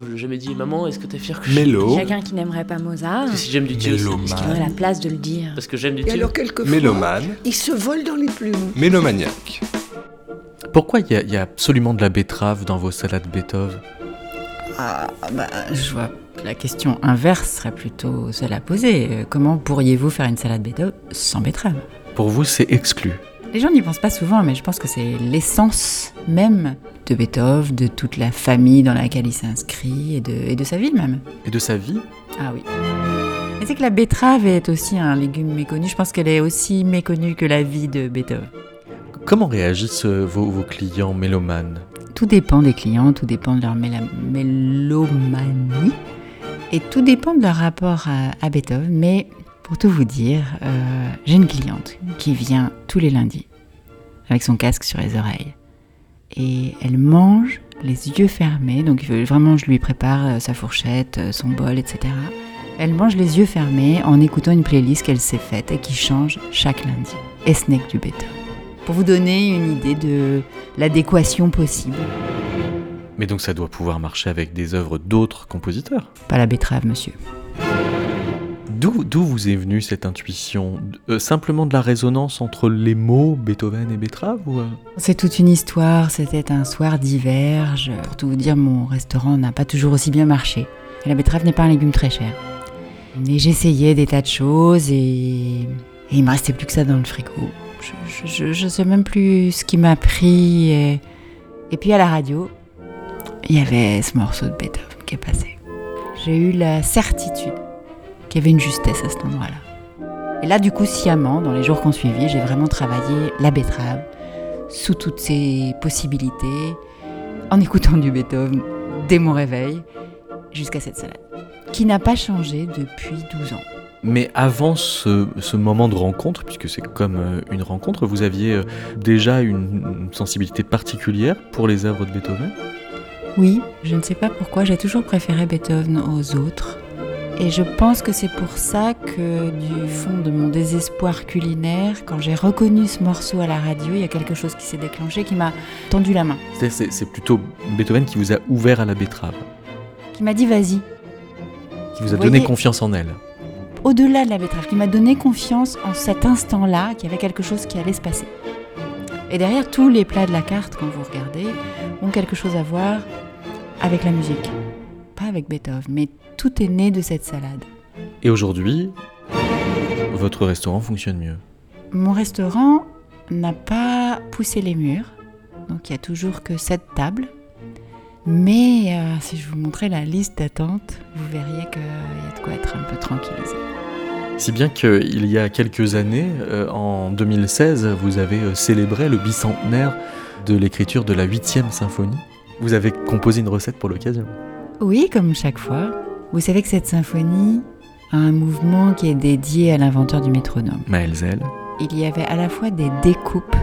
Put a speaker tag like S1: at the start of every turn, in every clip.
S1: Je l'ai jamais dit, maman, est-ce que t'es fière que
S2: Mélo.
S3: Quelqu'un qui n'aimerait pas Mozart,
S1: Parce que si j'aime du Dieu,
S2: Mélo.
S3: est-ce qu'il aurait la place de le dire
S1: parce que j'aime du
S4: Et
S1: Dieu.
S4: alors quelquefois,
S2: Mélomane.
S4: il se vole dans les plumes.
S2: Mélomaniaque.
S5: Pourquoi il y, a- il y a absolument de la betterave dans vos salades Beethoven?
S3: Ah, bah, je vois que la question inverse serait plutôt celle à poser. Euh, Comment pourriez-vous faire une salade betterave sans betterave?
S5: Pour vous, c'est exclu.
S3: Les gens n'y pensent pas souvent, mais je pense que c'est l'essence même de Beethoven, de toute la famille dans laquelle il s'inscrit et de, et de sa vie même.
S5: Et de sa vie
S3: Ah oui. Mais c'est que la betterave est aussi un légume méconnu. Je pense qu'elle est aussi méconnue que la vie de Beethoven.
S5: Comment réagissent euh, vos, vos clients mélomanes?
S3: Tout dépend des clients, tout dépend de leur mélomanie et tout dépend de leur rapport à, à Beethoven. Mais pour tout vous dire, euh, j'ai une cliente qui vient tous les lundis avec son casque sur les oreilles et elle mange les yeux fermés. Donc vraiment je lui prépare euh, sa fourchette, euh, son bol, etc. Elle mange les yeux fermés en écoutant une playlist qu'elle s'est faite et qui change chaque lundi. Et ce n'est que du Beethoven. Pour vous donner une idée de l'adéquation possible.
S5: Mais donc ça doit pouvoir marcher avec des œuvres d'autres compositeurs?
S3: Pas la betterave, monsieur.
S5: D'où vous est venue cette intuition? Euh, Simplement de la résonance entre les mots Beethoven et Betrave ou, euh?
S3: C'est toute une histoire, c'était un soir d'hiver. Je- Pour tout vous dire, mon restaurant n'a pas toujours aussi bien marché. La betterave n'est pas un légume très cher. Et j'essayais des tas de choses et, et il me restait plus que ça dans le frigo. Je, je sais même plus ce qui m'a pris. Et puis à la radio, il y avait ce morceau de Beethoven qui est passé. J'ai eu la certitude qu'il y avait une justesse à cet endroit-là. Et là, du coup, sciemment, dans les jours qui ont suivi, j'ai vraiment travaillé la betterave sous toutes ses possibilités, en écoutant du Beethoven dès mon réveil, jusqu'à cette salade, qui n'a pas changé depuis 12 ans.
S5: Mais avant ce, ce moment de rencontre, puisque c'est comme euh, une rencontre, vous aviez euh, déjà une sensibilité particulière pour les œuvres de Beethoven?
S3: Oui, je ne sais pas pourquoi, j'ai toujours préféré Beethoven aux autres. Et je pense que c'est pour ça que du fond de mon désespoir culinaire, quand j'ai reconnu ce morceau à la radio, il y a quelque chose qui s'est déclenché, qui m'a tendu la main,
S5: C'est-à-dire c'est plutôt Beethoven qui vous a ouvert à la betterave,
S3: qui m'a dit vas-y,
S5: qui vous a
S3: Vous
S5: donné
S3: voyez-
S5: confiance en elle.
S3: au-delà de la betterave, qui m'a donné confiance en cet instant-là, qu'il y avait quelque chose qui allait se passer. Et derrière, tous les plats de la carte, quand vous regardez, ont quelque chose à voir avec la musique. Pas avec Beethoven, mais tout est né de cette salade.
S5: Et aujourd'hui, votre restaurant fonctionne mieux.
S3: Mon restaurant n'a pas poussé les murs, donc il y a toujours que cette table. Mais euh, si je vous montrais la liste d'attente, vous verriez qu'il y a de quoi être un peu tranquillisé.
S5: Si bien qu'il y a quelques années, euh, en 2016, vous avez euh, célébré le bicentenaire de l'écriture de la 8e symphonie. Vous avez composé une recette pour l'occasion.
S3: Oui, comme chaque fois. Vous savez que cette symphonie a un mouvement qui est dédié à l'inventeur du métronome.
S5: Maelzel
S3: Il y avait à la fois des découpes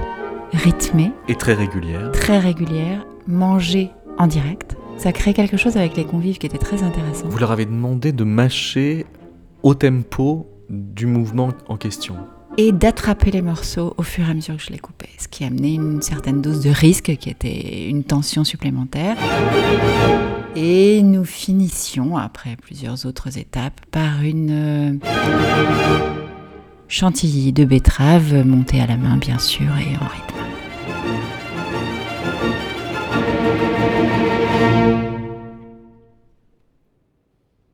S3: rythmées,
S5: est très régulière.
S3: très régulières, mangées en direct. Ça crée quelque chose avec les convives qui était très intéressant.
S5: Vous leur avez demandé de mâcher au tempo du mouvement en question.
S3: Et d'attraper les morceaux au fur et à mesure que je les coupais. Ce qui amenait une certaine dose de risque qui était une tension supplémentaire. Et nous finissions, après plusieurs autres étapes, par une euh, chantilly de betterave montée à la main, bien sûr, et en rythme.